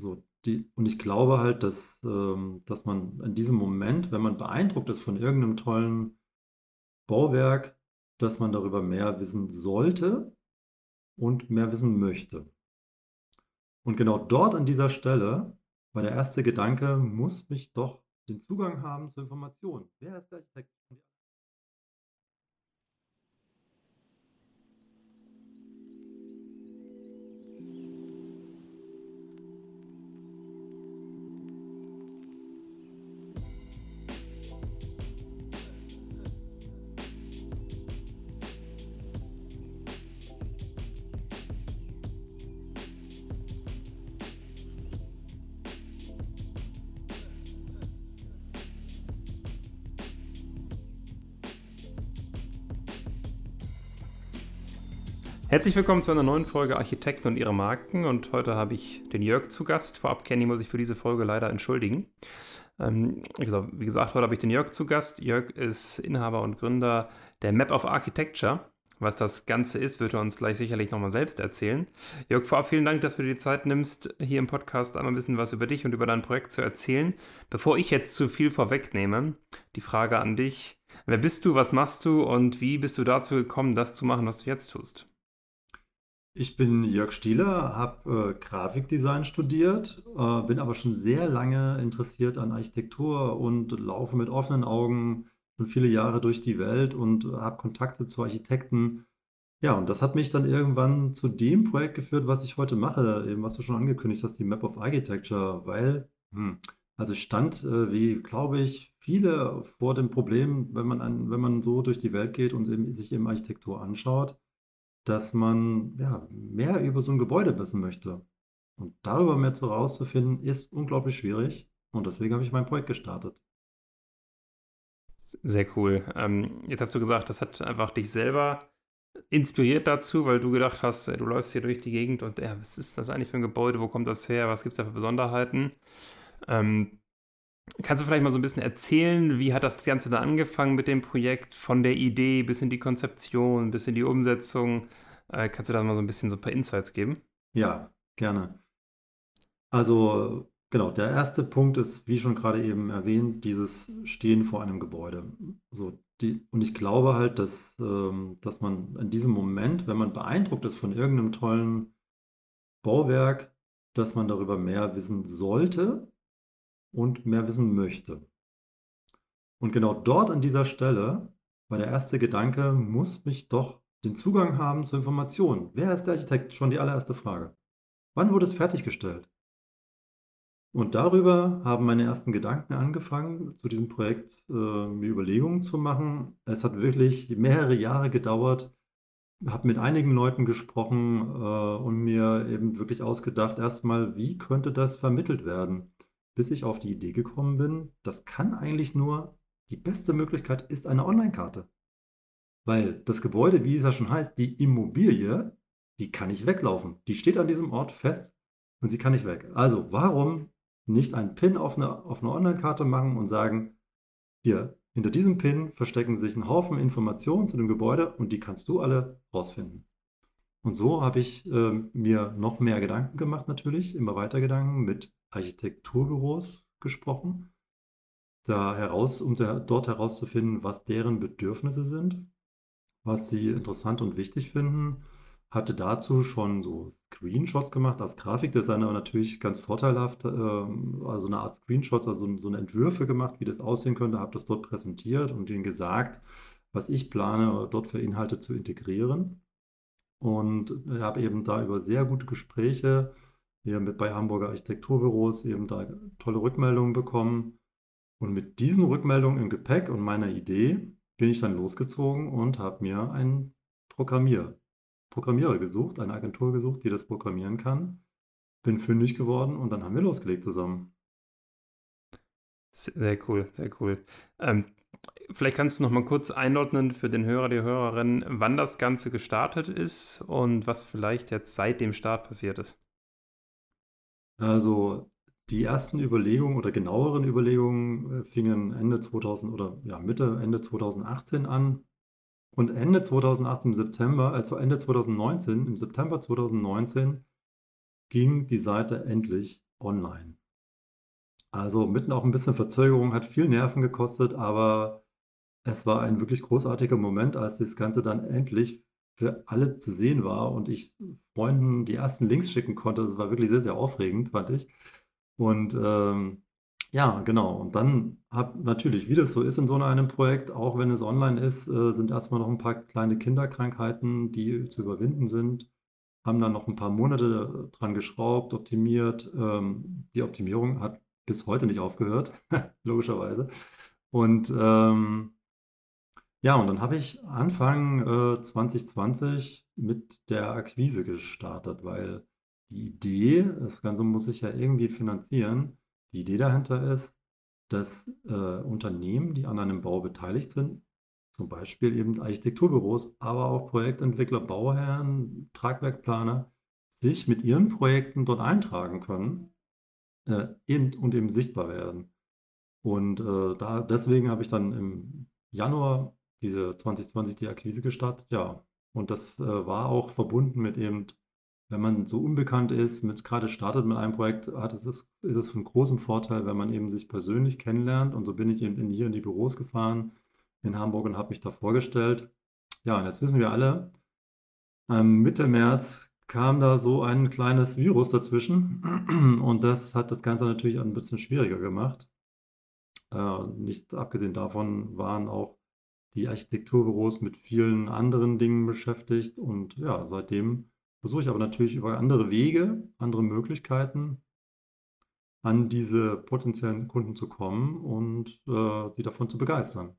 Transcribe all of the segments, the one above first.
So, die, und ich glaube halt, dass, ähm, dass man in diesem Moment, wenn man beeindruckt ist von irgendeinem tollen Bauwerk, dass man darüber mehr wissen sollte und mehr wissen möchte. Und genau dort an dieser Stelle war der erste Gedanke, muss mich doch den Zugang haben zur Information. Wer ist der Architekt? Herzlich willkommen zu einer neuen Folge Architekten und ihre Marken. Und heute habe ich den Jörg zu Gast. Vorab, Kenny, muss ich für diese Folge leider entschuldigen. Ähm, wie gesagt, heute habe ich den Jörg zu Gast. Jörg ist Inhaber und Gründer der Map of Architecture. Was das Ganze ist, wird er uns gleich sicherlich nochmal selbst erzählen. Jörg, vorab vielen Dank, dass du dir die Zeit nimmst, hier im Podcast einmal ein bisschen was über dich und über dein Projekt zu erzählen. Bevor ich jetzt zu viel vorwegnehme, die Frage an dich. Wer bist du, was machst du und wie bist du dazu gekommen, das zu machen, was du jetzt tust? Ich bin Jörg Stieler, habe äh, Grafikdesign studiert, äh, bin aber schon sehr lange interessiert an Architektur und laufe mit offenen Augen schon viele Jahre durch die Welt und habe Kontakte zu Architekten. Ja, und das hat mich dann irgendwann zu dem Projekt geführt, was ich heute mache, eben was du schon angekündigt hast, die Map of Architecture, weil, hm, also stand, äh, wie glaube ich, viele vor dem Problem, wenn man, an, wenn man so durch die Welt geht und eben, sich eben Architektur anschaut dass man ja, mehr über so ein Gebäude wissen möchte. Und darüber mehr zu rauszufinden, ist unglaublich schwierig. Und deswegen habe ich mein Projekt gestartet. Sehr cool. Ähm, jetzt hast du gesagt, das hat einfach dich selber inspiriert dazu, weil du gedacht hast, du läufst hier durch die Gegend und ja, was ist das eigentlich für ein Gebäude? Wo kommt das her? Was gibt es da für Besonderheiten? Ähm, Kannst du vielleicht mal so ein bisschen erzählen, wie hat das Ganze dann angefangen mit dem Projekt, von der Idee bis in die Konzeption, bis in die Umsetzung? Äh, kannst du da mal so ein bisschen so ein paar Insights geben? Ja, gerne. Also genau, der erste Punkt ist, wie schon gerade eben erwähnt, dieses Stehen vor einem Gebäude. So, die, und ich glaube halt, dass, ähm, dass man in diesem Moment, wenn man beeindruckt ist von irgendeinem tollen Bauwerk, dass man darüber mehr wissen sollte und mehr wissen möchte. Und genau dort an dieser Stelle war der erste Gedanke, muss mich doch den Zugang haben zur Information. Wer ist der Architekt? Schon die allererste Frage. Wann wurde es fertiggestellt? Und darüber haben meine ersten Gedanken angefangen, zu diesem Projekt äh, mir Überlegungen zu machen. Es hat wirklich mehrere Jahre gedauert, habe mit einigen Leuten gesprochen äh, und mir eben wirklich ausgedacht, erstmal, wie könnte das vermittelt werden? Bis ich auf die Idee gekommen bin, das kann eigentlich nur, die beste Möglichkeit ist eine Online-Karte. Weil das Gebäude, wie es ja schon heißt, die Immobilie, die kann nicht weglaufen. Die steht an diesem Ort fest und sie kann nicht weg. Also warum nicht einen Pin auf eine, auf eine Online-Karte machen und sagen, hier, hinter diesem Pin verstecken sich ein Haufen Informationen zu dem Gebäude und die kannst du alle rausfinden. Und so habe ich äh, mir noch mehr Gedanken gemacht natürlich, immer weiter Gedanken mit Architekturbüros gesprochen, da heraus, um dort herauszufinden, was deren Bedürfnisse sind, was sie interessant und wichtig finden. Hatte dazu schon so Screenshots gemacht, als Grafikdesigner natürlich ganz vorteilhaft, ähm, also eine Art Screenshots, also so eine Entwürfe gemacht, wie das aussehen könnte, habe das dort präsentiert und ihnen gesagt, was ich plane, dort für Inhalte zu integrieren. Und habe eben da über sehr gute Gespräche hier mit bei Hamburger Architekturbüros eben da tolle Rückmeldungen bekommen. Und mit diesen Rückmeldungen im Gepäck und meiner Idee bin ich dann losgezogen und habe mir einen Programmier, Programmierer gesucht, eine Agentur gesucht, die das programmieren kann. Bin fündig geworden und dann haben wir losgelegt zusammen. Sehr cool, sehr cool. Ähm, vielleicht kannst du noch mal kurz einordnen für den Hörer, die Hörerin, wann das Ganze gestartet ist und was vielleicht jetzt seit dem Start passiert ist. Also die ersten Überlegungen oder genaueren Überlegungen äh, fingen Ende 2000 oder ja, Mitte, Ende 2018 an. Und Ende 2018 im September, also Ende 2019, im September 2019, ging die Seite endlich online. Also mitten auch ein bisschen Verzögerung, hat viel Nerven gekostet, aber es war ein wirklich großartiger Moment, als das Ganze dann endlich für alle zu sehen war und ich Freunden die ersten Links schicken konnte. Das war wirklich sehr, sehr aufregend, fand ich. Und ähm, ja, genau. Und dann habe natürlich, wie das so ist in so einem Projekt, auch wenn es online ist, äh, sind erstmal noch ein paar kleine Kinderkrankheiten, die zu überwinden sind. Haben dann noch ein paar Monate dran geschraubt, optimiert. Ähm, die Optimierung hat bis heute nicht aufgehört, logischerweise. Und ähm, ja, und dann habe ich Anfang äh, 2020 mit der Akquise gestartet, weil die Idee, das Ganze muss ich ja irgendwie finanzieren. Die Idee dahinter ist, dass äh, Unternehmen, die an einem Bau beteiligt sind, zum Beispiel eben Architekturbüros, aber auch Projektentwickler, Bauherren, Tragwerkplaner, sich mit ihren Projekten dort eintragen können äh, in, und eben sichtbar werden. Und äh, da, deswegen habe ich dann im Januar diese 2020 die Akquise gestartet, ja. Und das äh, war auch verbunden mit eben, wenn man so unbekannt ist, mit gerade startet mit einem Projekt, hat es, ist es von großem Vorteil, wenn man eben sich persönlich kennenlernt. Und so bin ich eben in, hier in die Büros gefahren in Hamburg und habe mich da vorgestellt. Ja, und jetzt wissen wir alle, ähm, Mitte März kam da so ein kleines Virus dazwischen und das hat das Ganze natürlich ein bisschen schwieriger gemacht. Äh, nicht abgesehen davon waren auch die Architekturbüros mit vielen anderen Dingen beschäftigt. Und ja, seitdem versuche ich aber natürlich über andere Wege, andere Möglichkeiten an diese potenziellen Kunden zu kommen und äh, sie davon zu begeistern.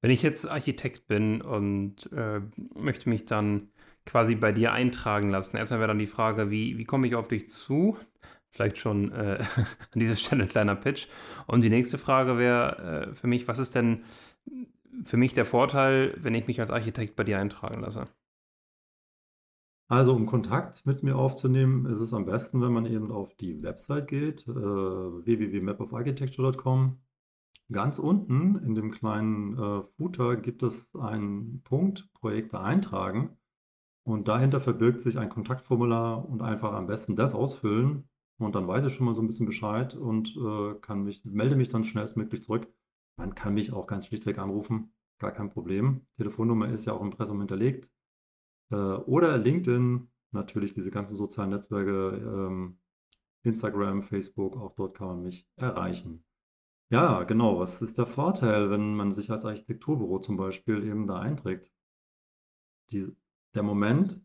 Wenn ich jetzt Architekt bin und äh, möchte mich dann quasi bei dir eintragen lassen, erstmal wäre dann die Frage, wie, wie komme ich auf dich zu? Vielleicht schon äh, an dieser Stelle ein kleiner Pitch. Und die nächste Frage wäre äh, für mich, was ist denn für mich der Vorteil, wenn ich mich als Architekt bei dir eintragen lasse? Also um Kontakt mit mir aufzunehmen, ist es am besten, wenn man eben auf die Website geht, äh, www.mapofarchitecture.com. Ganz unten in dem kleinen äh, Footer gibt es einen Punkt Projekte eintragen und dahinter verbirgt sich ein Kontaktformular und einfach am besten das ausfüllen und dann weiß ich schon mal so ein bisschen Bescheid und äh, kann mich, melde mich dann schnellstmöglich zurück. Man kann mich auch ganz schlichtweg anrufen, gar kein Problem. Telefonnummer ist ja auch im Impressum hinterlegt. Äh, oder LinkedIn, natürlich diese ganzen sozialen Netzwerke, ähm, Instagram, Facebook, auch dort kann man mich erreichen. Ja, genau. Was ist der Vorteil, wenn man sich als Architekturbüro zum Beispiel eben da einträgt? Die, der Moment,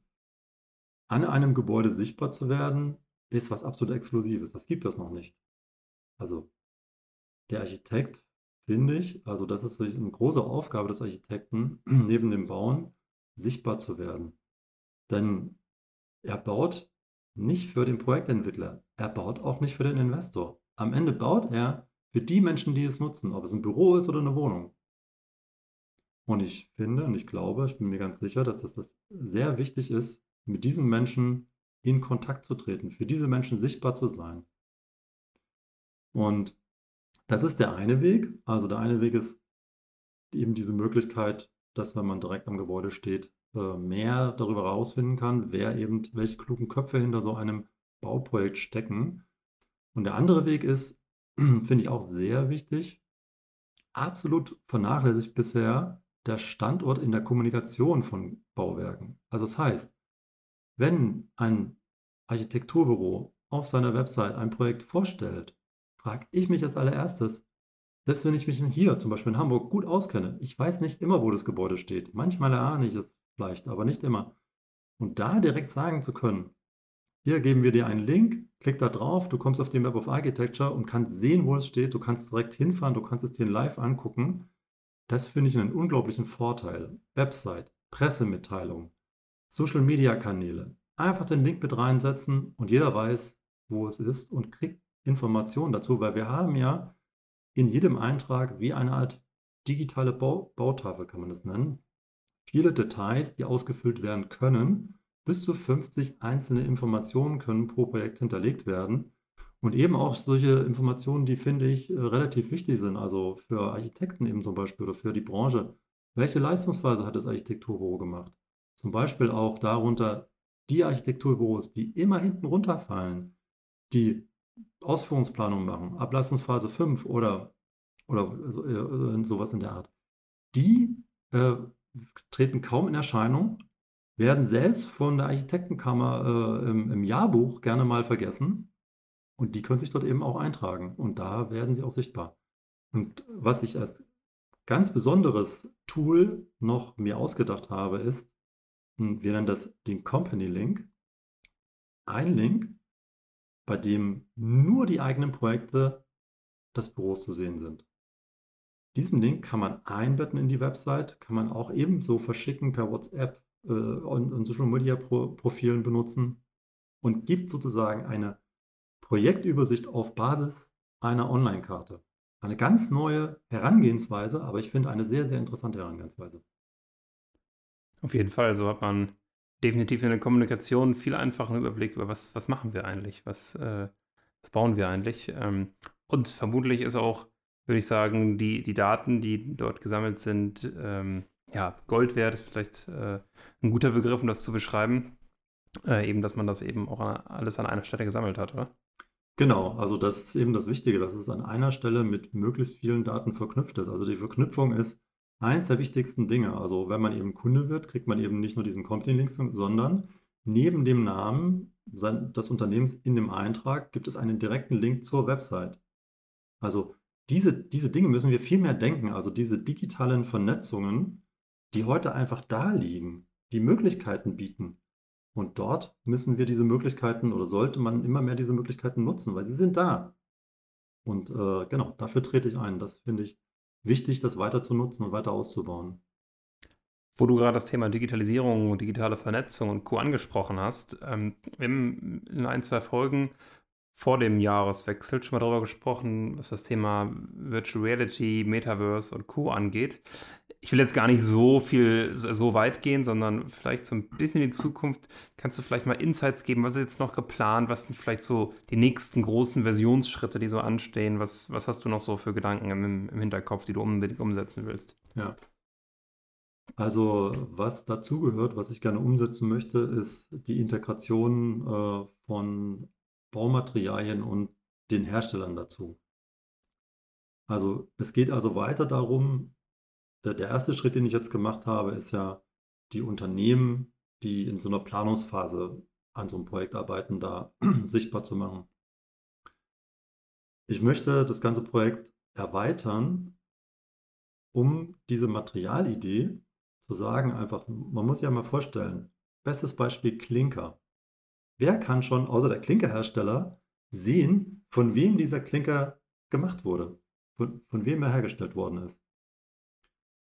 an einem Gebäude sichtbar zu werden, ist was absolut Exklusives. Das gibt es noch nicht. Also der Architekt, finde ich, also das ist eine große Aufgabe des Architekten, neben dem Bauen sichtbar zu werden. Denn er baut nicht für den Projektentwickler, er baut auch nicht für den Investor. Am Ende baut er für die Menschen, die es nutzen, ob es ein Büro ist oder eine Wohnung. Und ich finde und ich glaube, ich bin mir ganz sicher, dass das, das sehr wichtig ist, mit diesen Menschen in Kontakt zu treten, für diese Menschen sichtbar zu sein. Und das ist der eine Weg. Also der eine Weg ist eben diese Möglichkeit, dass wenn man direkt am Gebäude steht, äh, mehr darüber herausfinden kann, wer eben, welche klugen Köpfe hinter so einem Bauprojekt stecken. Und der andere Weg ist, finde ich auch sehr wichtig, absolut vernachlässigt bisher der Standort in der Kommunikation von Bauwerken. Also das heißt, wenn ein Architekturbüro auf seiner Website ein Projekt vorstellt, frage ich mich als allererstes, selbst wenn ich mich hier zum Beispiel in Hamburg gut auskenne, ich weiß nicht immer, wo das Gebäude steht. Manchmal erahne ich es vielleicht, aber nicht immer. Und da direkt sagen zu können, hier geben wir dir einen Link, klick da drauf, du kommst auf die Map of Architecture und kannst sehen, wo es steht, du kannst direkt hinfahren, du kannst es dir live angucken. Das finde ich einen unglaublichen Vorteil. Website, Pressemitteilung, Social-Media-Kanäle. Einfach den Link mit reinsetzen und jeder weiß, wo es ist und kriegt Informationen dazu, weil wir haben ja in jedem Eintrag wie eine Art digitale Bau Bautafel, kann man das nennen, viele Details, die ausgefüllt werden können. Bis zu 50 einzelne Informationen können pro Projekt hinterlegt werden. Und eben auch solche Informationen, die finde ich äh, relativ wichtig sind, also für Architekten eben zum Beispiel oder für die Branche. Welche Leistungsphase hat das Architekturbüro gemacht? Zum Beispiel auch darunter die Architekturbüros, die immer hinten runterfallen, die Ausführungsplanung machen, Ableistungsphase 5 oder, oder so, äh, sowas in der Art, die äh, treten kaum in Erscheinung, werden selbst von der Architektenkammer äh, im, im Jahrbuch gerne mal vergessen und die können sich dort eben auch eintragen und da werden sie auch sichtbar. Und was ich als ganz besonderes Tool noch mir ausgedacht habe, ist, wir nennen das den Company Link. Ein Link, bei dem nur die eigenen Projekte des Büros zu sehen sind. Diesen Link kann man einbetten in die Website, kann man auch ebenso verschicken per WhatsApp äh, und, und Social Media Pro Profilen benutzen und gibt sozusagen eine Projektübersicht auf Basis einer Online-Karte. Eine ganz neue Herangehensweise, aber ich finde eine sehr, sehr interessante Herangehensweise. Auf jeden Fall, so hat man definitiv in der Kommunikation viel einfachen Überblick über was, was machen wir eigentlich, was, äh, was bauen wir eigentlich. Ähm, und vermutlich ist auch, würde ich sagen, die, die Daten, die dort gesammelt sind, ähm, ja, Gold wert, ist vielleicht äh, ein guter Begriff, um das zu beschreiben. Äh, eben, dass man das eben auch an, alles an einer Stelle gesammelt hat, oder? Genau, also das ist eben das Wichtige, dass es an einer Stelle mit möglichst vielen Daten verknüpft ist. Also die Verknüpfung ist eins der wichtigsten Dinge. Also wenn man eben Kunde wird, kriegt man eben nicht nur diesen Company-Link, sondern neben dem Namen des Unternehmens in dem Eintrag gibt es einen direkten Link zur Website. Also diese, diese Dinge müssen wir viel mehr denken. Also diese digitalen Vernetzungen, die heute einfach da liegen, die Möglichkeiten bieten. Und dort müssen wir diese Möglichkeiten oder sollte man immer mehr diese Möglichkeiten nutzen, weil sie sind da. Und äh, genau, dafür trete ich ein. Das finde ich wichtig, das weiter zu nutzen und weiter auszubauen. Wo du gerade das Thema Digitalisierung, digitale Vernetzung und Co. angesprochen hast, ähm, in ein, zwei Folgen vor dem Jahreswechsel schon mal darüber gesprochen, was das Thema Virtual Reality, Metaverse und Co. angeht. Ich will jetzt gar nicht so viel, so weit gehen, sondern vielleicht so ein bisschen in die Zukunft. Kannst du vielleicht mal Insights geben? Was ist jetzt noch geplant? Was sind vielleicht so die nächsten großen Versionsschritte, die so anstehen? Was, was hast du noch so für Gedanken im, im Hinterkopf, die du unbedingt umsetzen willst? Ja. Also, was dazugehört, was ich gerne umsetzen möchte, ist die Integration äh, von Baumaterialien und den Herstellern dazu. Also es geht also weiter darum, der, der erste Schritt, den ich jetzt gemacht habe, ist ja die Unternehmen, die in so einer Planungsphase an so einem Projekt arbeiten, da sichtbar zu machen. Ich möchte das ganze Projekt erweitern, um diese Materialidee zu sagen, einfach, man muss sich ja mal vorstellen, bestes Beispiel Klinker. Wer kann schon außer der Klinkerhersteller sehen, von wem dieser Klinker gemacht wurde, von, von wem er hergestellt worden ist?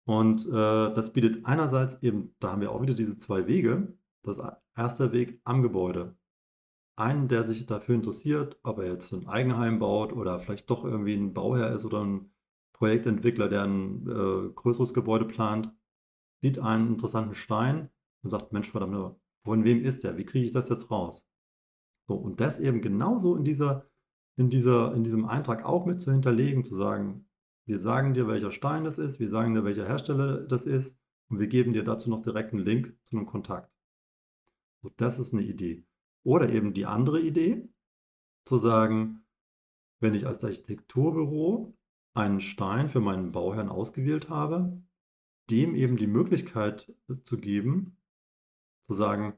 Und äh, das bietet einerseits eben, da haben wir auch wieder diese zwei Wege. Das erste Weg am Gebäude. Einen, der sich dafür interessiert, ob er jetzt ein Eigenheim baut oder vielleicht doch irgendwie ein Bauherr ist oder ein Projektentwickler, der ein äh, größeres Gebäude plant, sieht einen interessanten Stein und sagt, Mensch, verdammt, von wem ist der? Wie kriege ich das jetzt raus? So, und das eben genauso in dieser, in dieser, in diesem Eintrag auch mit zu hinterlegen, zu sagen, wir sagen dir, welcher Stein das ist, wir sagen dir, welcher Hersteller das ist und wir geben dir dazu noch direkt einen Link zu einem Kontakt. So, das ist eine Idee. Oder eben die andere Idee, zu sagen, wenn ich als Architekturbüro einen Stein für meinen Bauherrn ausgewählt habe, dem eben die Möglichkeit zu geben, zu sagen,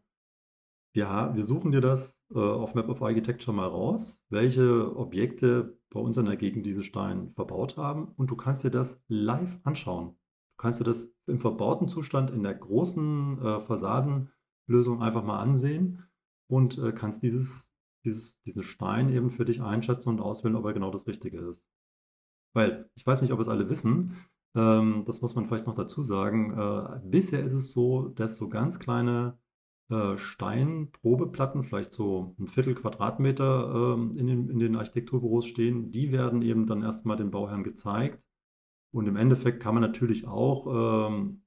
ja, wir suchen dir das äh, auf Map of Architecture mal raus, welche Objekte bei uns in der Gegend diese Steine verbaut haben und du kannst dir das live anschauen. Du kannst dir das im verbauten Zustand in der großen äh, Fassadenlösung einfach mal ansehen und äh, kannst dieses, dieses, diesen Stein eben für dich einschätzen und auswählen, ob er genau das Richtige ist. Weil, ich weiß nicht, ob es alle wissen, ähm, das muss man vielleicht noch dazu sagen. Äh, bisher ist es so, dass so ganz kleine äh, Steinprobeplatten, vielleicht so ein Viertel Quadratmeter ähm, in den, in den Architekturbüros stehen, die werden eben dann erstmal dem Bauherrn gezeigt. Und im Endeffekt kann man natürlich auch ähm,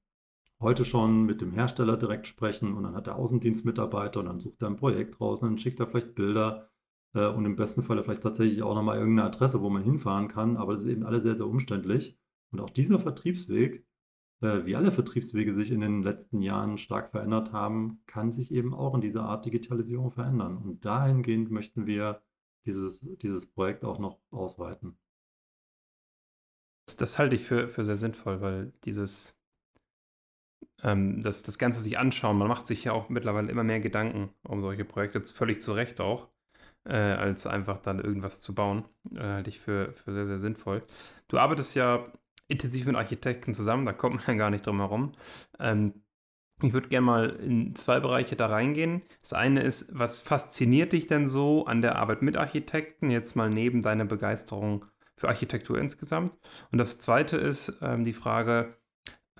heute schon mit dem Hersteller direkt sprechen und dann hat der Außendienstmitarbeiter und dann sucht er ein Projekt raus und dann schickt er vielleicht Bilder äh, und im besten Fall vielleicht tatsächlich auch nochmal irgendeine Adresse, wo man hinfahren kann. Aber das ist eben alles sehr, sehr umständlich. Und auch dieser Vertriebsweg, äh, wie alle Vertriebswege sich in den letzten Jahren stark verändert haben, kann sich eben auch in dieser Art Digitalisierung verändern. Und dahingehend möchten wir dieses, dieses Projekt auch noch ausweiten. Das, das halte ich für, für sehr sinnvoll, weil dieses, ähm, das, das Ganze sich anschauen, man macht sich ja auch mittlerweile immer mehr Gedanken um solche Projekte, jetzt völlig zu Recht auch, äh, als einfach dann irgendwas zu bauen, äh, halte ich für, für sehr, sehr sinnvoll. Du arbeitest ja intensiv mit Architekten zusammen, da kommt man ja gar nicht drum herum. Ähm, ich würde gerne mal in zwei Bereiche da reingehen. Das eine ist, was fasziniert dich denn so an der Arbeit mit Architekten, jetzt mal neben deiner Begeisterung für Architektur insgesamt? Und das zweite ist ähm, die Frage,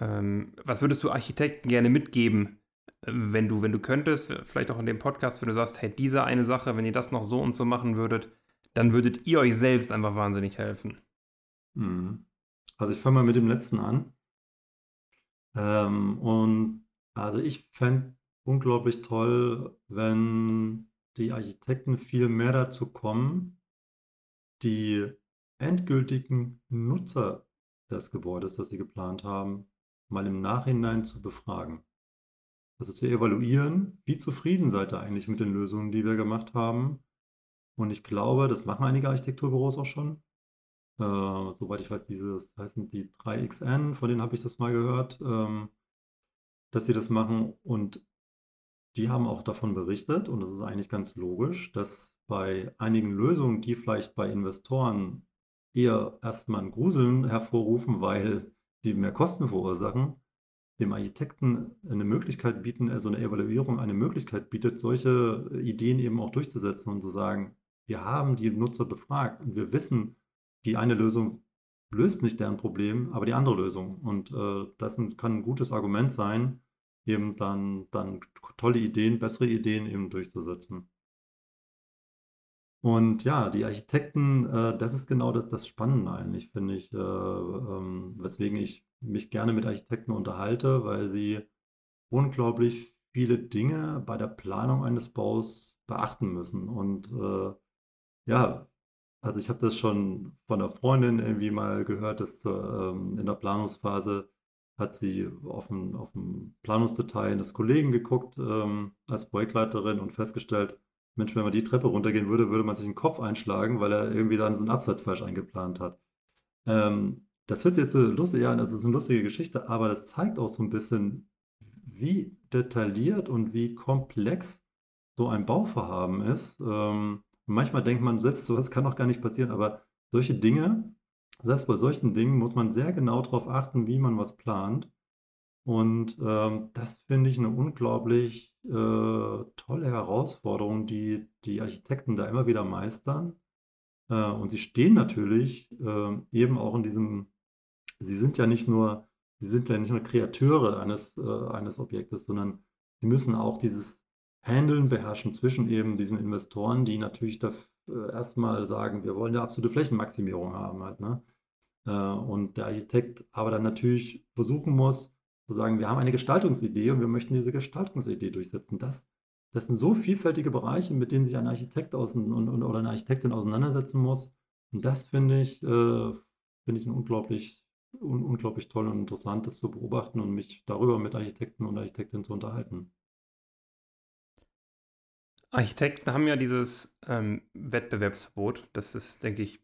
ähm, was würdest du Architekten gerne mitgeben, wenn du, wenn du könntest, vielleicht auch in dem Podcast, wenn du sagst, hey, diese eine Sache, wenn ihr das noch so und so machen würdet, dann würdet ihr euch selbst einfach wahnsinnig helfen. Mhm. Also ich fange mal mit dem letzten an. Ähm, und also ich fände unglaublich toll, wenn die Architekten viel mehr dazu kommen, die endgültigen Nutzer des Gebäudes, das sie geplant haben, mal im Nachhinein zu befragen. Also zu evaluieren, wie zufrieden seid ihr eigentlich mit den Lösungen, die wir gemacht haben. Und ich glaube, das machen einige Architekturbüros auch schon. Äh, soweit ich weiß, dieses heißen die 3XN, von denen habe ich das mal gehört. Ähm, dass sie das machen und die haben auch davon berichtet, und das ist eigentlich ganz logisch, dass bei einigen Lösungen, die vielleicht bei Investoren eher erstmal ein Gruseln hervorrufen, weil sie mehr Kosten verursachen, dem Architekten eine Möglichkeit bieten, also eine Evaluierung eine Möglichkeit bietet, solche Ideen eben auch durchzusetzen und zu sagen, wir haben die Nutzer befragt und wir wissen, die eine Lösung löst nicht deren Problem, aber die andere Lösung. Und äh, das kann ein gutes Argument sein, eben dann, dann tolle Ideen, bessere Ideen eben durchzusetzen. Und ja, die Architekten, äh, das ist genau das, das Spannende eigentlich, finde ich, äh, ähm, weswegen ich mich gerne mit Architekten unterhalte, weil sie unglaublich viele Dinge bei der Planung eines Baus beachten müssen. Und äh, ja, also ich habe das schon von einer Freundin irgendwie mal gehört, dass ähm, in der Planungsphase hat sie auf ein, auf Planungsdetail eines Kollegen geguckt ähm, als Projektleiterin und festgestellt, Mensch, wenn man die Treppe runtergehen würde, würde man sich den Kopf einschlagen, weil er irgendwie dann so einen Absatz falsch eingeplant hat. Ähm, das hört sich jetzt so lustig an, das ist eine lustige Geschichte, aber das zeigt auch so ein bisschen, wie detailliert und wie komplex so ein Bauvorhaben ist. Ähm, manchmal denkt man selbst, sowas kann doch gar nicht passieren, aber solche Dinge selbst bei solchen Dingen muss man sehr genau darauf achten, wie man was plant. Und ähm, das finde ich eine unglaublich äh, tolle Herausforderung, die die Architekten da immer wieder meistern. Äh, und sie stehen natürlich äh, eben auch in diesem, sie sind ja nicht nur, sie sind ja nicht nur Kreateure eines, äh, eines Objektes, sondern sie müssen auch dieses Handeln beherrschen zwischen eben diesen Investoren, die natürlich da äh, erstmal sagen, wir wollen eine absolute Flächenmaximierung haben halt, ne? Äh, und der Architekt aber dann natürlich versuchen muss, zu sagen, wir haben eine Gestaltungsidee und wir möchten diese Gestaltungsidee durchsetzen. Das, das sind so vielfältige Bereiche, mit denen sich ein Architekt außen, und, und, oder eine Architektin auseinandersetzen muss. Und das finde ich, äh, finde ich ein unglaublich, un, unglaublich toll und interessant, das zu beobachten und mich darüber mit Architekten und Architektinnen zu unterhalten. Architekten haben ja dieses ähm, Wettbewerbsverbot. Das ist, denke ich,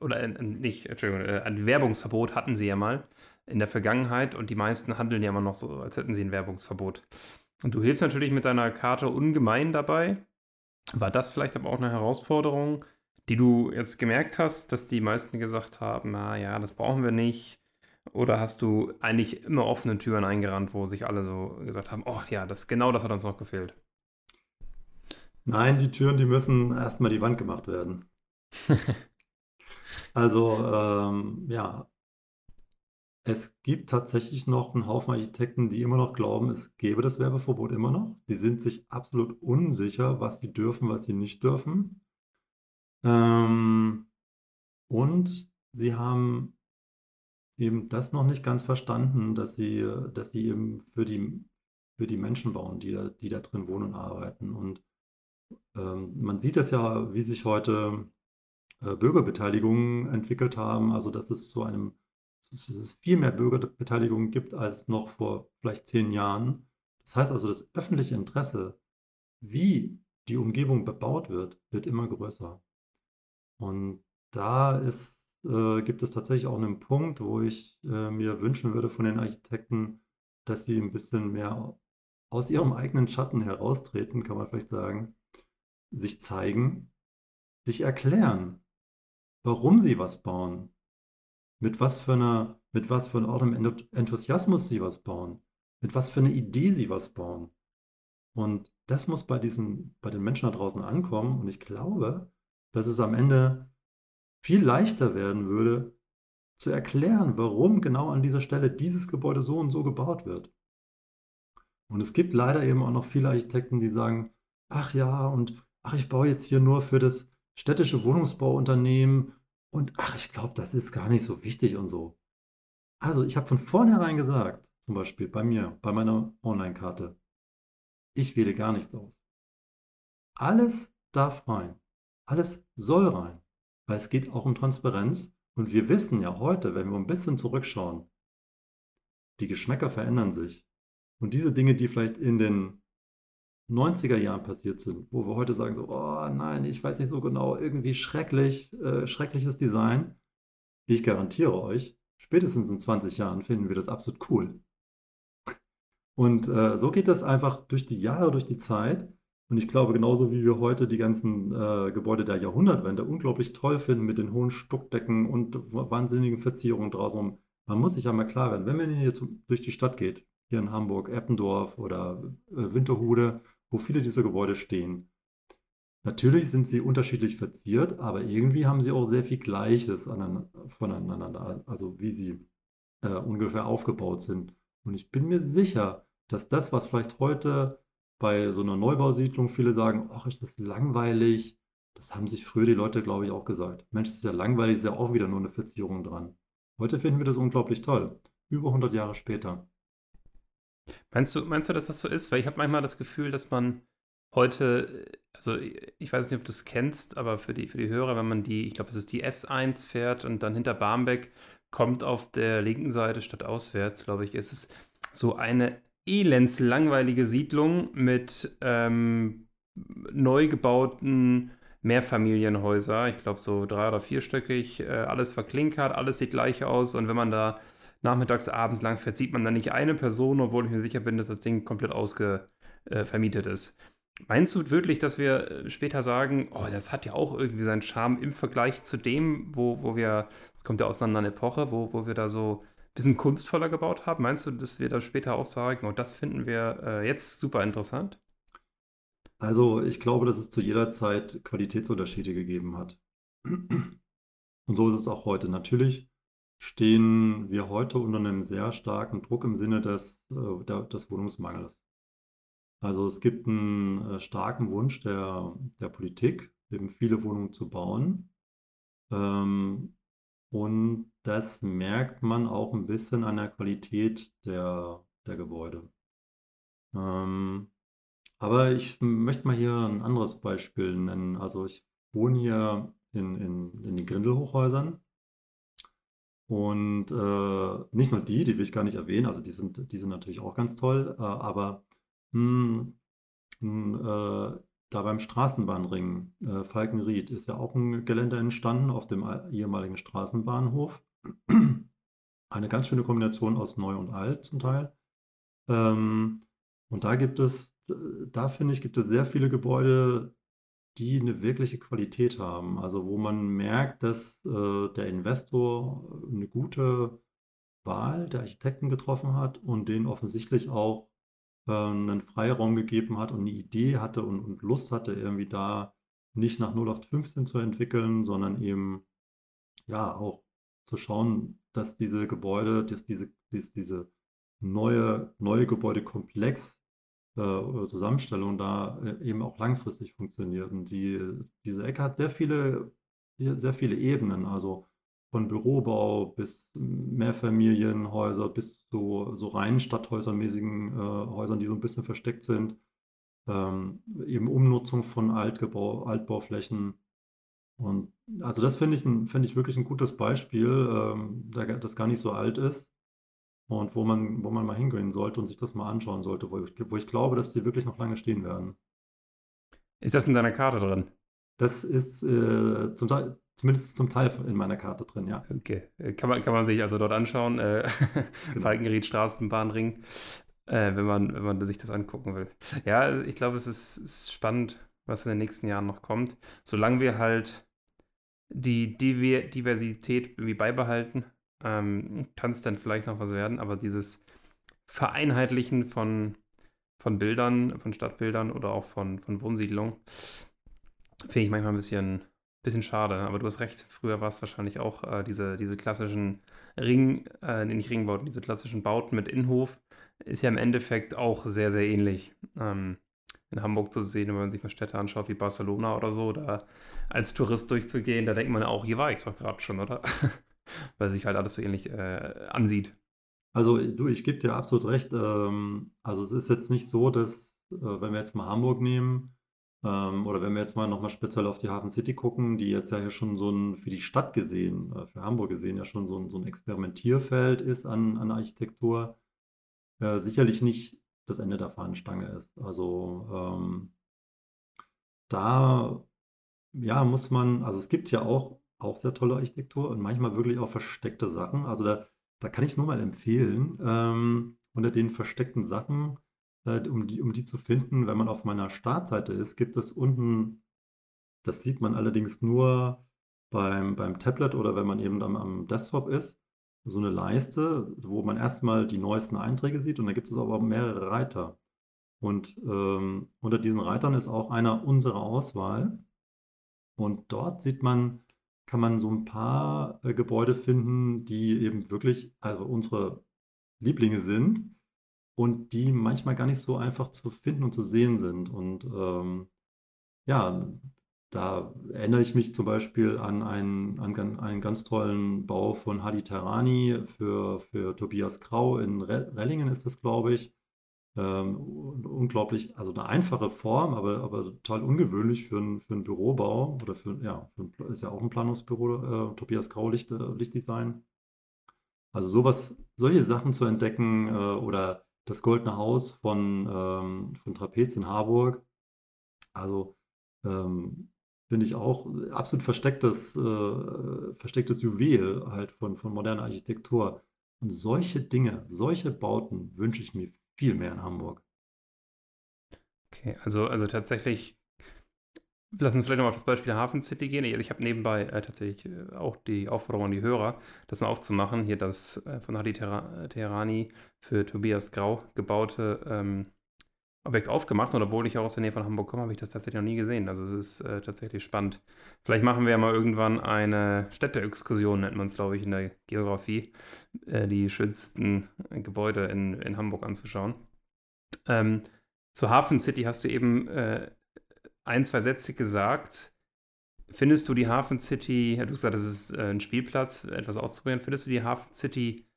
oder äh, nicht, Entschuldigung, äh, ein Werbungsverbot hatten sie ja mal in der Vergangenheit und die meisten handeln ja immer noch so, als hätten sie ein Werbungsverbot. Und du hilfst natürlich mit deiner Karte ungemein dabei. War das vielleicht aber auch eine Herausforderung, die du jetzt gemerkt hast, dass die meisten gesagt haben, na ja, das brauchen wir nicht? Oder hast du eigentlich immer offene Türen eingerannt, wo sich alle so gesagt haben, oh ja, das, genau das hat uns noch gefehlt? Nein, die Türen, die müssen erstmal die Wand gemacht werden. Also, ähm, ja, es gibt tatsächlich noch einen Haufen Architekten, die immer noch glauben, es gäbe das Werbeverbot immer noch. Sie sind sich absolut unsicher, was sie dürfen, was sie nicht dürfen. Ähm, und sie haben eben das noch nicht ganz verstanden, dass sie, dass sie eben für die, für die Menschen bauen, die da, die da drin wohnen und arbeiten. Und ähm, man sieht das ja, wie sich heute äh, Bürgerbeteiligung entwickelt haben, also dass es zu einem, dass es viel mehr Bürgerbeteiligung gibt als noch vor vielleicht zehn Jahren. Das heißt also, das öffentliche Interesse, wie die Umgebung bebaut wird, wird immer größer. Und da ist, äh, gibt es tatsächlich auch einen Punkt, wo ich äh, mir wünschen würde von den Architekten, dass sie ein bisschen mehr aus ihrem eigenen Schatten heraustreten, kann man vielleicht sagen, sich zeigen, sich erklären, warum sie was bauen, mit was für einer, mit was für einem Enthusiasmus sie was bauen, mit was für einer Idee sie was bauen. Und das muss bei diesen, bei den Menschen da draußen ankommen. Und ich glaube, dass es am Ende viel leichter werden würde, zu erklären, warum genau an dieser Stelle dieses Gebäude so und so gebaut wird. Und es gibt leider eben auch noch viele Architekten, die sagen, ach ja, und ach, ich baue jetzt hier nur für das städtische Wohnungsbauunternehmen und ach, ich glaube, das ist gar nicht so wichtig und so. Also ich habe von vornherein gesagt, zum Beispiel bei mir, bei meiner Online-Karte, ich wähle gar nichts aus. Alles darf rein. Alles soll rein. Weil es geht auch um Transparenz. Und wir wissen ja heute, wenn wir ein bisschen zurückschauen, die Geschmäcker verändern sich. Und diese Dinge, die vielleicht in den 90er Jahren passiert sind, wo wir heute sagen so, oh nein, ich weiß nicht so genau, irgendwie schrecklich, äh, schreckliches Design. Ich garantiere euch, spätestens in 20 Jahren finden wir das absolut cool. Und äh, so geht das einfach durch die Jahre, durch die Zeit. Und ich glaube, genauso wie wir heute die ganzen äh, Gebäude der Jahrhundertwende unglaublich toll finden mit den hohen Stuckdecken und wahnsinnigen Verzierungen draußen, man muss sich ja mal klar werden, wenn man hier durch die Stadt geht, hier in Hamburg, Eppendorf oder äh, Winterhude, wo viele dieser Gebäude stehen. Natürlich sind sie unterschiedlich verziert, aber irgendwie haben sie auch sehr viel Gleiches voneinander, also wie sie äh, ungefähr aufgebaut sind. Und ich bin mir sicher, dass das, was vielleicht heute bei so einer Neubausiedlung viele sagen, ach, ist das langweilig, das haben sich früher die Leute, glaube ich, auch gesagt. Mensch, das ist ja langweilig, ist ja auch wieder nur eine Verzierung dran. Heute finden wir das unglaublich toll. Über 100 Jahre später. Meinst du, meinst du, dass das so ist? Weil ich habe manchmal das Gefühl, dass man heute, also ich weiß nicht, ob du es kennst, aber für die, für die Hörer, wenn man die, ich glaube, es ist die S1 fährt und dann hinter Barmbek kommt auf der linken Seite statt auswärts, glaube ich, ist es so eine elendslangweilige Siedlung mit ähm, neu gebauten Mehrfamilienhäuser. Ich glaube, so drei- oder vierstöckig, äh, alles verklinkert, alles sieht gleich aus. Und wenn man da nachmittags, abends lang fährt, sieht man da nicht eine Person, obwohl ich mir sicher bin, dass das Ding komplett ausgevermietet äh, ist. Meinst du wirklich, dass wir äh, später sagen, oh, das hat ja auch irgendwie seinen Charme im Vergleich zu dem, wo, wo wir, es kommt ja aus einer Epoche, wo, wo wir da so ein bisschen kunstvoller gebaut haben? Meinst du, dass wir da später auch sagen, oh, das finden wir äh, jetzt super interessant? Also ich glaube, dass es zu jeder Zeit Qualitätsunterschiede gegeben hat. Und so ist es auch heute. Natürlich stehen wir heute unter einem sehr starken Druck im Sinne des, äh, des Wohnungsmangels. Also es gibt einen äh, starken Wunsch der, der Politik, eben viele Wohnungen zu bauen. Ähm, und das merkt man auch ein bisschen an der Qualität der, der Gebäude. Ähm, aber ich möchte mal hier ein anderes Beispiel nennen. Also ich wohne hier in, in, in den Grindelhochhäusern. Und äh, nicht nur die, die will ich gar nicht erwähnen, also die sind, die sind natürlich auch ganz toll, äh, aber mh, hm, mh, äh, da beim Straßenbahnring äh, Falkenried ist ja auch ein Gelände entstanden auf dem ehemaligen Straßenbahnhof. Eine ganz schöne Kombination aus Neu und Alt zum Teil. Ähm, und da gibt es, da finde ich, gibt es sehr viele Gebäude, die eine wirkliche Qualität haben. Also wo man merkt, dass äh, der Investor eine gute Wahl der Architekten getroffen hat und denen offensichtlich auch äh, einen Freiraum gegeben hat und eine Idee hatte und, und Lust hatte, irgendwie da nicht nach 0815 zu entwickeln, sondern eben ja auch zu schauen, dass diese Gebäude, dass diese, dass diese neue, neue Gebäudekomplex äh, Zusammenstellung da äh, eben auch langfristig funktioniert. Und die, diese Ecke hat sehr viele, sehr viele Ebenen, also von Bürobau bis Mehrfamilienhäuser bis zu so rein stadthäusermäßigen äh, Häusern, die so ein bisschen versteckt sind. Ähm, eben Umnutzung von Altgebau, Altbauflächen. Und also das finde ich, find ich wirklich ein gutes Beispiel, ähm, das gar nicht so alt ist und wo man, wo man mal hingehen sollte und sich das mal anschauen sollte, wo ich, wo ich glaube, dass die wirklich noch lange stehen werden. Ist das in deiner Karte drin? Das ist äh, zum Teil zumindest zum Teil in meiner Karte drin, ja. Okay, äh, kann man, kann man sich also dort anschauen. Äh, genau. Falkenried Straßenbahnring, äh, wenn, man, wenn man sich das angucken will. Ja, also ich glaube, es ist, ist spannend, was in den nächsten Jahren noch kommt. Solange wir halt die Diversität irgendwie beibehalten, ähm, kann es dann vielleicht noch was werden, aber dieses Vereinheitlichen von, von Bildern, von Stadtbildern oder auch von, von Wohnsiedlungen, finde ich manchmal ein bisschen, bisschen schade. Aber du hast recht, früher war es wahrscheinlich auch äh, diese, diese klassischen Ring, äh, nicht Ringbauten, diese klassischen Bauten mit Innenhof, ist ja im Endeffekt auch sehr, sehr ähnlich. Ähm, in Hamburg zu sehen, wenn man sich mal Städte anschaut wie Barcelona oder so, da als Tourist durchzugehen, da denkt man auch, hier war ich doch gerade schon, oder? Weil sich halt alles so ähnlich äh, ansieht. Also du, ich gebe dir absolut recht. Ähm, also es ist jetzt nicht so, dass, äh, wenn wir jetzt mal Hamburg nehmen, ähm, oder wenn wir jetzt mal nochmal speziell auf die Hafen City gucken, die jetzt ja hier schon so ein, für die Stadt gesehen, äh, für Hamburg gesehen, ja schon so ein, so ein Experimentierfeld ist an, an Architektur, äh, sicherlich nicht das Ende der Fahnenstange ist. Also ähm, da ja, muss man, also es gibt ja auch, auch sehr tolle Architektur und manchmal wirklich auch versteckte Sachen. Also da, da kann ich nur mal empfehlen, ähm, unter den versteckten Sachen, äh, um, die, um die zu finden, wenn man auf meiner Startseite ist, gibt es unten, das sieht man allerdings nur beim, beim Tablet oder wenn man eben am, am Desktop ist, so eine Leiste, wo man erstmal die neuesten Einträge sieht und da gibt es aber mehrere Reiter. Und ähm, unter diesen Reitern ist auch einer unserer Auswahl. Und dort sieht man, kann man so ein paar äh, Gebäude finden, die eben wirklich also unsere Lieblinge sind und die manchmal gar nicht so einfach zu finden und zu sehen sind. Und ähm, ja, da erinnere ich mich zum Beispiel an einen, an einen ganz tollen Bau von Hadi Terani für, für Tobias Grau in Rellingen ist das, glaube ich. Ähm, unglaublich, also eine einfache Form, aber, aber total ungewöhnlich für, ein, für einen Bürobau oder für, ja, für ein, ist ja auch ein Planungsbüro, äh, Tobias Grau Licht, äh, Lichtdesign. Also sowas, solche Sachen zu entdecken äh, oder das Goldene Haus von, ähm, von Trapez in Harburg. Also ähm, finde ich auch absolut verstecktes, äh, verstecktes Juwel halt von, von moderner Architektur. Und solche Dinge, solche Bauten wünsche ich mir viel mehr in Hamburg. Okay, also, also tatsächlich, lass uns vielleicht nochmal auf das Beispiel Hafen City gehen. Ich, ich habe nebenbei äh, tatsächlich äh, auch die Aufforderung an die Hörer, das mal aufzumachen. Hier das äh, von Hadi Teherani für Tobias Grau gebaute ähm, Objekt aufgemacht und obwohl ich auch aus der Nähe von Hamburg komme, habe ich das tatsächlich noch nie gesehen. Also es ist äh, tatsächlich spannend. Vielleicht machen wir ja mal irgendwann eine Städteexkursion, nennt man es, glaube ich, in der Geografie, äh, die schönsten Gebäude in, in Hamburg anzuschauen. Ähm, zur Hafen City hast du eben äh, ein, zwei Sätze gesagt. Findest du die Hafen City, du hast gesagt, das ist äh, ein Spielplatz, etwas auszuprobieren, findest du die Hafen City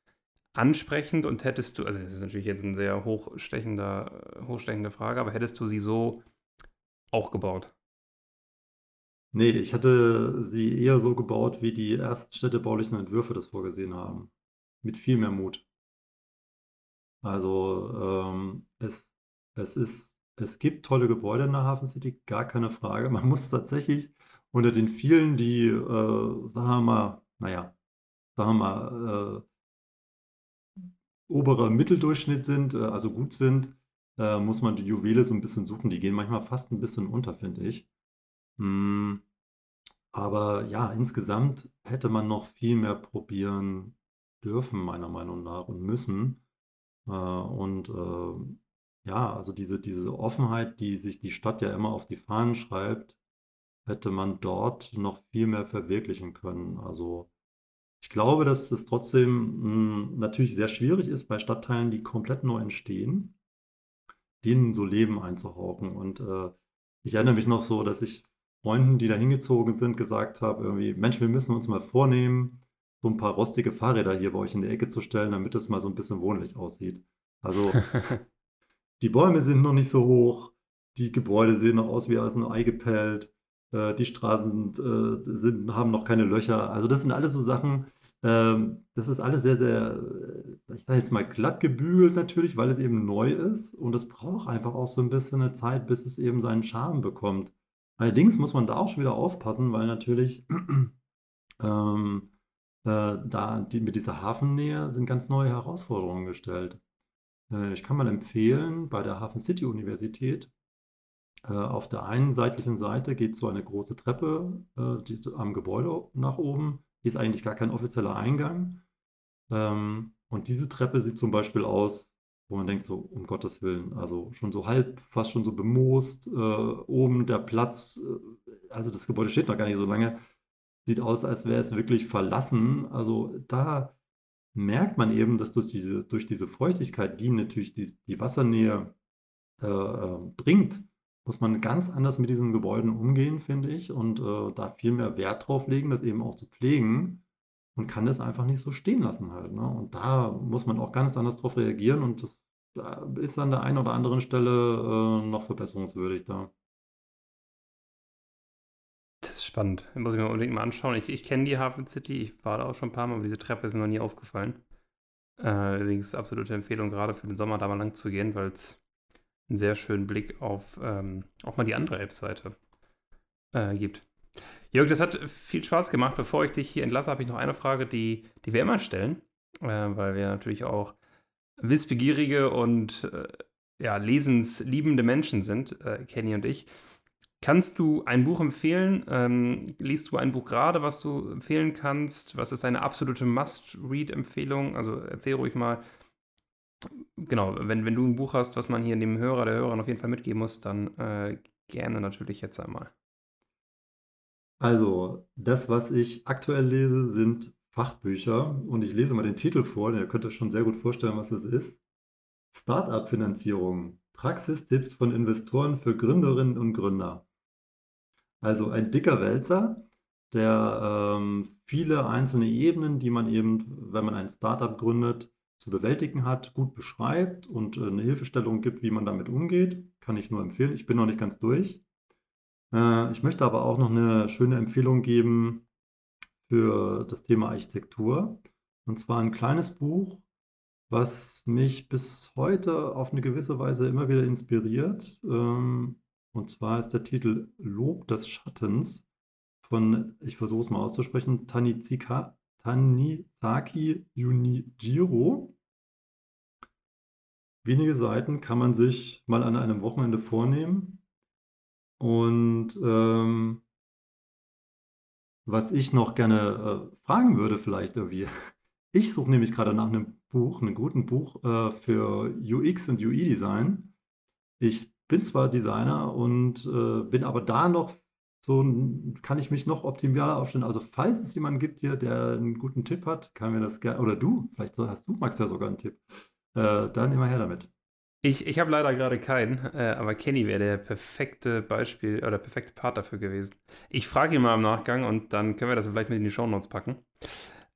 ansprechend und hättest du, also das ist natürlich jetzt eine sehr hochstechender, hochstechende Frage, aber hättest du sie so auch gebaut? Nee, ich hatte sie eher so gebaut, wie die ersten städtebaulichen Entwürfe das vorgesehen haben. Mit viel mehr Mut. Also ähm, es, es ist, es gibt tolle Gebäude in der Hafen City, gar keine Frage. Man muss tatsächlich unter den vielen, die, äh, sagen wir mal, naja, sagen wir mal, äh, oberer Mitteldurchschnitt sind, äh, also gut sind, äh, muss man die Juwele so ein bisschen suchen. Die gehen manchmal fast ein bisschen unter, finde ich. Hm, aber ja, insgesamt hätte man noch viel mehr probieren dürfen, meiner Meinung nach, und müssen. Äh, und ja, also diese, diese Offenheit, die sich die Stadt ja immer auf die Fahnen schreibt, hätte man dort noch viel mehr verwirklichen können. Also ich glaube, dass es trotzdem hm, natürlich sehr schwierig ist, bei Stadtteilen, die komplett neu entstehen, denen so Leben einzuhauchen. Und äh, ich erinnere mich noch so, dass ich Freunden, die da hingezogen sind, gesagt habe, irgendwie, Mensch, wir müssen uns mal vornehmen, so ein paar rostige Fahrräder hier bei euch in die Ecke zu stellen, damit es mal so ein bisschen wohnlich aussieht. Also die Bäume sind noch nicht so hoch, die Gebäude sehen noch aus wie aus einem Ei gepellt. Äh, die Straßen äh, sind, haben noch keine Löcher. Also das sind alles so Sachen, ähm, das ist alles sehr, sehr, äh, ich sage jetzt mal glatt gebügelt natürlich, weil es eben neu ist und es braucht einfach auch so ein bisschen eine Zeit, bis es eben seinen Charme bekommt. Allerdings muss man da auch schon wieder aufpassen, weil natürlich ähm, äh, da die, mit dieser Hafennähe sind ganz neue Herausforderungen gestellt. Äh, ich kann mal empfehlen, bei der Hafen City Universität, auf der einen seitlichen Seite geht so eine große Treppe äh, die, am Gebäude nach oben. Die ist eigentlich gar kein offizieller Eingang. Ähm, und diese Treppe sieht zum Beispiel aus, wo man denkt, so um Gottes Willen, also schon so halb, fast schon so bemoost, äh, oben der Platz, äh, also das Gebäude steht noch gar nicht so lange, sieht aus, als wäre es wirklich verlassen. Also da merkt man eben, dass durch diese, durch diese Feuchtigkeit, die natürlich die, die Wassernähe äh, äh, bringt, muss man ganz anders mit diesen Gebäuden umgehen, finde ich, und äh, da viel mehr Wert drauf legen, das eben auch zu pflegen und kann das einfach nicht so stehen lassen halt. Ne? Und da muss man auch ganz anders drauf reagieren und das ist an der einen oder anderen Stelle äh, noch verbesserungswürdig da. Das ist spannend. Muss ich mir unbedingt mal anschauen. Ich, ich kenne die Hafen City, ich war da auch schon ein paar Mal, aber diese Treppe ist mir noch nie aufgefallen. Äh, übrigens absolute Empfehlung, gerade für den Sommer da mal lang zu gehen, weil es einen sehr schönen Blick auf ähm, auch mal die andere App-Seite äh, gibt. Jörg, das hat viel Spaß gemacht. Bevor ich dich hier entlasse, habe ich noch eine Frage, die, die wir immer stellen, äh, weil wir natürlich auch wissbegierige und äh, ja, lesensliebende Menschen sind, äh, Kenny und ich. Kannst du ein Buch empfehlen? Ähm, liest du ein Buch gerade, was du empfehlen kannst? Was ist eine absolute Must-Read-Empfehlung? Also erzähl ruhig mal. Genau, wenn, wenn du ein Buch hast, was man hier dem Hörer, der Hörerin auf jeden Fall mitgeben muss, dann äh, gerne natürlich jetzt einmal. Also, das, was ich aktuell lese, sind Fachbücher und ich lese mal den Titel vor, ihr könnt euch schon sehr gut vorstellen, was es ist. Startup-Finanzierung. Praxistipps von Investoren für Gründerinnen und Gründer. Also ein dicker Wälzer, der ähm, viele einzelne Ebenen, die man eben, wenn man ein Startup gründet, zu bewältigen hat, gut beschreibt und äh, eine Hilfestellung gibt, wie man damit umgeht. Kann ich nur empfehlen. Ich bin noch nicht ganz durch. Äh, ich möchte aber auch noch eine schöne Empfehlung geben für das Thema Architektur. Und zwar ein kleines Buch, was mich bis heute auf eine gewisse Weise immer wieder inspiriert. Ähm, und zwar ist der Titel Lob des Schattens von, ich versuche es mal auszusprechen, Tanizika, Tanizaki Junijiro. Wenige Seiten kann man sich mal an einem Wochenende vornehmen und ähm, was ich noch gerne äh, fragen würde, vielleicht irgendwie, ich suche nämlich gerade nach einem Buch, einem guten Buch äh, für UX und UI-Design. Ich bin zwar Designer und äh, bin aber da noch so, kann ich mich noch optimaler aufstellen. Also, falls es jemanden gibt hier, der einen guten Tipp hat, kann mir das gerne, oder du, vielleicht hast du, Max, ja sogar einen Tipp, äh, dann immer her damit. Ich, ich habe leider gerade keinen, äh, aber Kenny wäre der perfekte Beispiel oder perfekte Part dafür gewesen. Ich frage ihn mal im Nachgang und dann können wir das vielleicht mit in die Show Notes packen.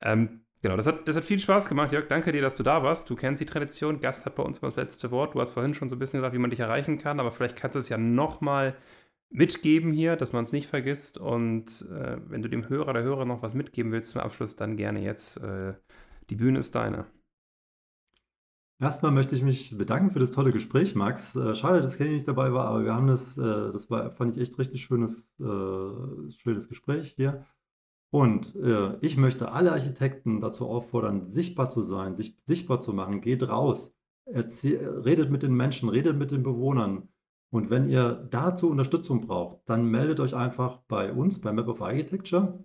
Ähm, genau, das hat, das hat viel Spaß gemacht, Jörg. Danke dir, dass du da warst. Du kennst die Tradition. Gast hat bei uns mal das letzte Wort. Du hast vorhin schon so ein bisschen gesagt, wie man dich erreichen kann, aber vielleicht kannst du es ja nochmal mitgeben hier, dass man es nicht vergisst. Und äh, wenn du dem Hörer, der Hörer noch was mitgeben willst zum Abschluss, dann gerne jetzt. Äh, die Bühne ist deine. Erstmal möchte ich mich bedanken für das tolle Gespräch, Max. Äh, schade, dass Kenny nicht dabei war, aber wir haben das, äh, das war, fand ich echt richtig schönes, äh, schönes Gespräch hier. Und äh, ich möchte alle Architekten dazu auffordern, sichtbar zu sein, sich sichtbar zu machen. Geht raus, redet mit den Menschen, redet mit den Bewohnern. Und wenn ihr dazu Unterstützung braucht, dann meldet euch einfach bei uns, bei Map of Architecture,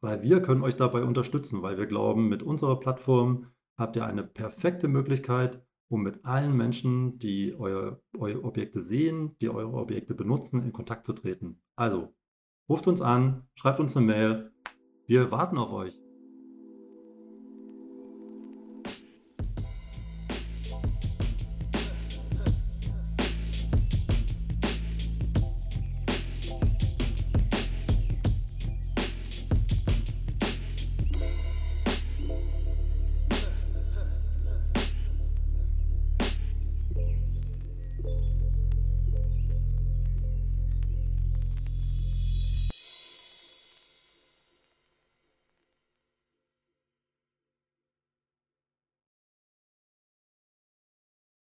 weil wir können euch dabei unterstützen, weil wir glauben, mit unserer Plattform habt ihr eine perfekte Möglichkeit, um mit allen Menschen, die euer, eure Objekte sehen, die eure Objekte benutzen, in Kontakt zu treten. Also, ruft uns an, schreibt uns eine Mail. Wir warten auf euch.